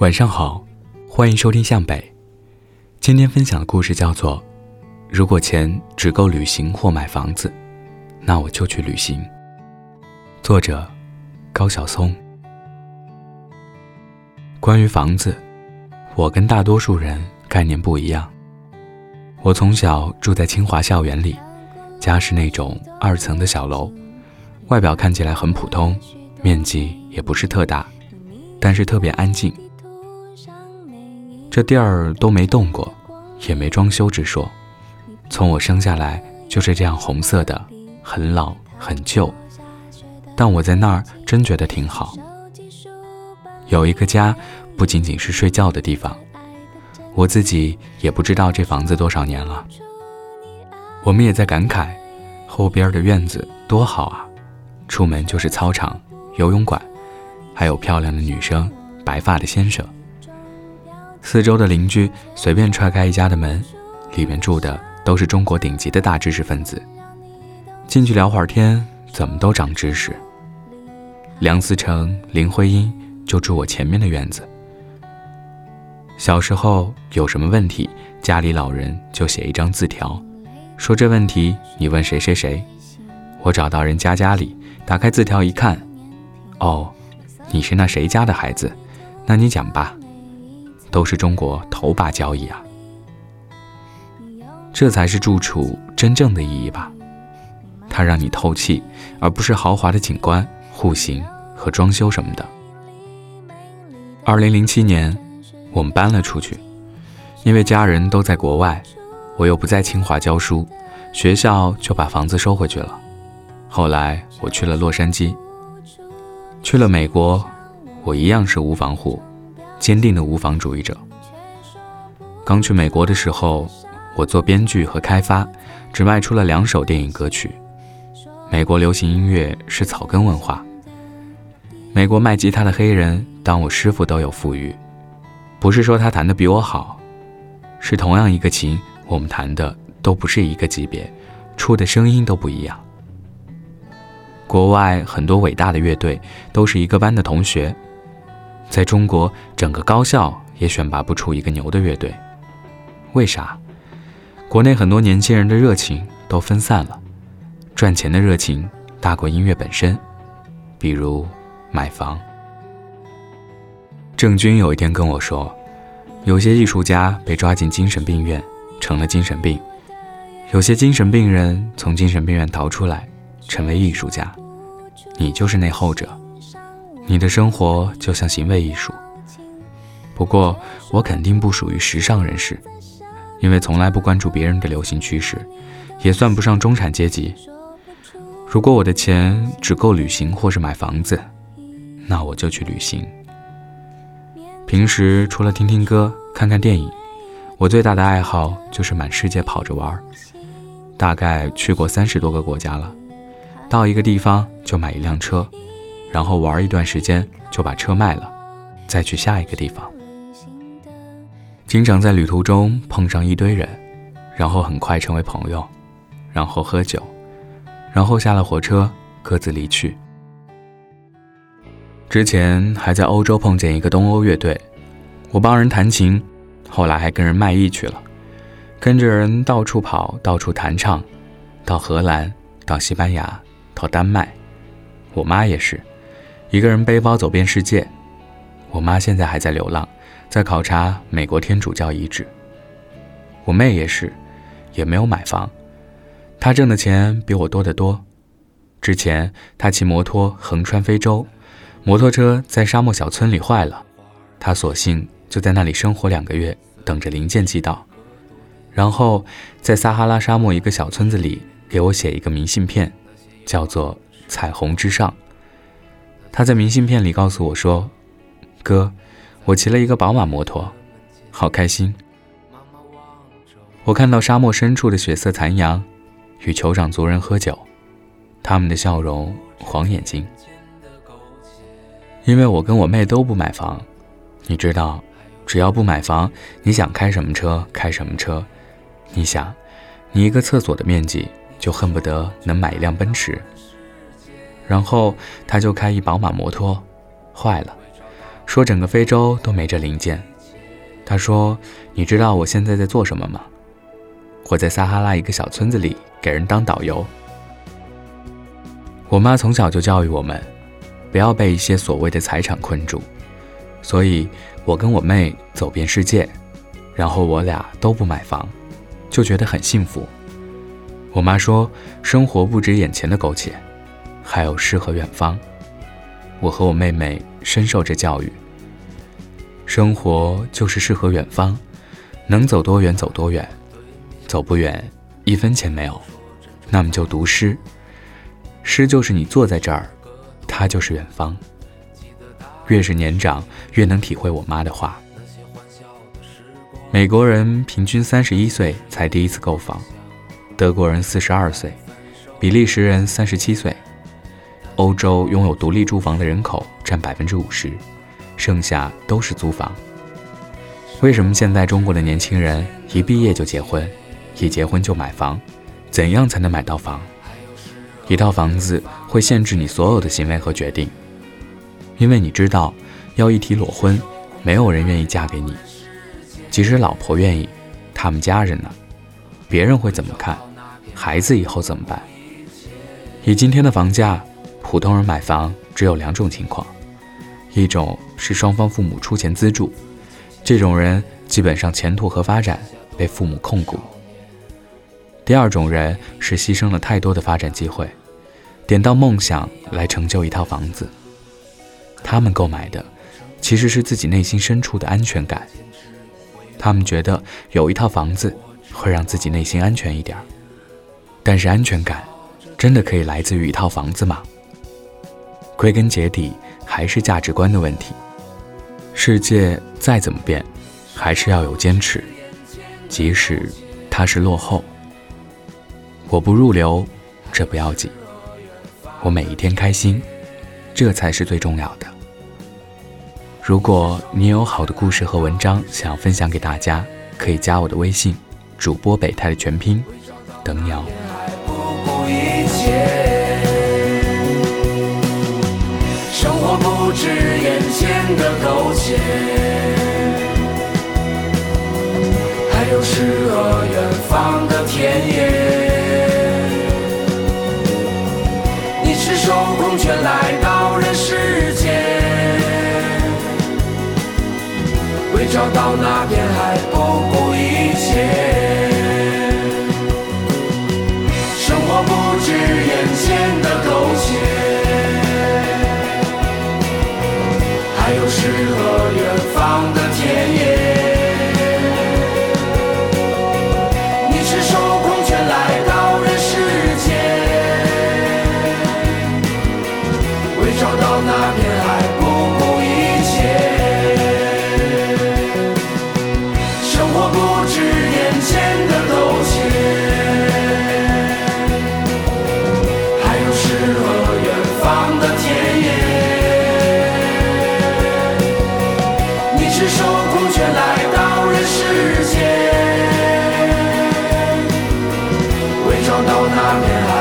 晚上好，欢迎收听向北。今天分享的故事叫做《如果钱只够旅行或买房子，那我就去旅行》。作者高晓松。关于房子，我跟大多数人概念不一样。我从小住在清华校园里，家是那种二层的小楼，外表看起来很普通，面积也不是特大，但是特别安静。这地儿都没动过，也没装修之说。从我生下来就是这样红色的，很老很旧。但我在那儿真觉得挺好。有一个家，不仅仅是睡觉的地方。我自己也不知道这房子多少年了。我们也在感慨，后边的院子多好啊！出门就是操场、游泳馆，还有漂亮的女生、白发的先生。四周的邻居随便踹开一家的门，里面住的都是中国顶级的大知识分子。进去聊会儿天，怎么都长知识。梁思成、林徽因就住我前面的院子。小时候有什么问题，家里老人就写一张字条，说这问题你问谁谁谁。我找到人家家里，打开字条一看，哦，你是那谁家的孩子，那你讲吧。都是中国头把交椅啊，这才是住处真正的意义吧。它让你透气，而不是豪华的景观、户型和装修什么的。二零零七年。我们搬了出去，因为家人都在国外，我又不在清华教书，学校就把房子收回去了。后来我去了洛杉矶，去了美国，我一样是无房户，坚定的无房主义者。刚去美国的时候，我做编剧和开发，只卖出了两首电影歌曲。美国流行音乐是草根文化，美国卖吉他的黑人当我师傅都有富裕。不是说他弹的比我好，是同样一个琴，我们弹的都不是一个级别，出的声音都不一样。国外很多伟大的乐队都是一个班的同学，在中国整个高校也选拔不出一个牛的乐队，为啥？国内很多年轻人的热情都分散了，赚钱的热情大过音乐本身，比如买房。郑钧有一天跟我说，有些艺术家被抓进精神病院，成了精神病；有些精神病人从精神病院逃出来，成为艺术家。你就是那后者，你的生活就像行为艺术。不过我肯定不属于时尚人士，因为从来不关注别人的流行趋势，也算不上中产阶级。如果我的钱只够旅行或是买房子，那我就去旅行。平时除了听听歌、看看电影，我最大的爱好就是满世界跑着玩儿。大概去过三十多个国家了。到一个地方就买一辆车，然后玩一段时间就把车卖了，再去下一个地方。经常在旅途中碰上一堆人，然后很快成为朋友，然后喝酒，然后下了火车各自离去。之前还在欧洲碰见一个东欧乐队，我帮人弹琴，后来还跟人卖艺去了，跟着人到处跑，到处弹唱，到荷兰，到西班牙，到丹麦。我妈也是，一个人背包走遍世界。我妈现在还在流浪，在考察美国天主教遗址。我妹也是，也没有买房，她挣的钱比我多得多。之前她骑摩托横穿非洲。摩托车在沙漠小村里坏了，她索性就在那里生活两个月，等着零件寄到。然后在撒哈拉沙漠一个小村子里给我写一个明信片，叫做《彩虹之上》。他在明信片里告诉我说：“哥，我骑了一个宝马摩托，好开心。”我看到沙漠深处的血色残阳，与酋长族人喝酒，他们的笑容，黄眼睛。因为我跟我妹都不买房，你知道，只要不买房，你想开什么车开什么车。你想，你一个厕所的面积就恨不得能买一辆奔驰。然后他就开一宝马摩托，坏了，说整个非洲都没这零件。他说：“你知道我现在在做什么吗？我在撒哈拉一个小村子里给人当导游。”我妈从小就教育我们，不要被一些所谓的财产困住，所以我跟我妹走遍世界，然后我俩都不买房，就觉得很幸福。我妈说：“生活不止眼前的苟且，还有诗和远方。”我和我妹妹深受这教育。生活就是诗和远方，能走多远走多远，走不远一分钱没有，那么就读诗。诗就是你坐在这儿，它就是远方。越是年长，越能体会我妈的话。美国人平均三十一岁才第一次购房，德国人四十二岁，比利时人三十七岁。欧洲拥有独立住房的人口占百分之五十。剩下都是租房。为什么现在中国的年轻人一毕业就结婚，一结婚就买房？怎样才能买到房？一套房子会限制你所有的行为和决定，因为你知道，要一提裸婚，没有人愿意嫁给你。即使老婆愿意，他们家人呢？别人会怎么看？孩子以后怎么办？以今天的房价，普通人买房只有两种情况。一种是双方父母出钱资助，这种人基本上前途和发展被父母控股。第二种人是牺牲了太多的发展机会，点到梦想来成就一套房子。他们购买的其实是自己内心深处的安全感，他们觉得有一套房子会让自己内心安全一点。但是安全感真的可以来自于一套房子吗？归根结底。还是价值观的问题。世界再怎么变，还是要有坚持，即使它是落后。我不入流，这不要紧。我每一天开心，这才是最重要的。如果你有好的故事和文章想要分享给大家，可以加我的微信，主播北泰的全拼，等你哦。不止眼前的苟且，还有诗和远方的田野。你赤手空拳来到人世间，为找到那片海不顾一生活不止眼前的苟且还有诗和远方的田野。你赤手空拳来到人世间为找到那片海。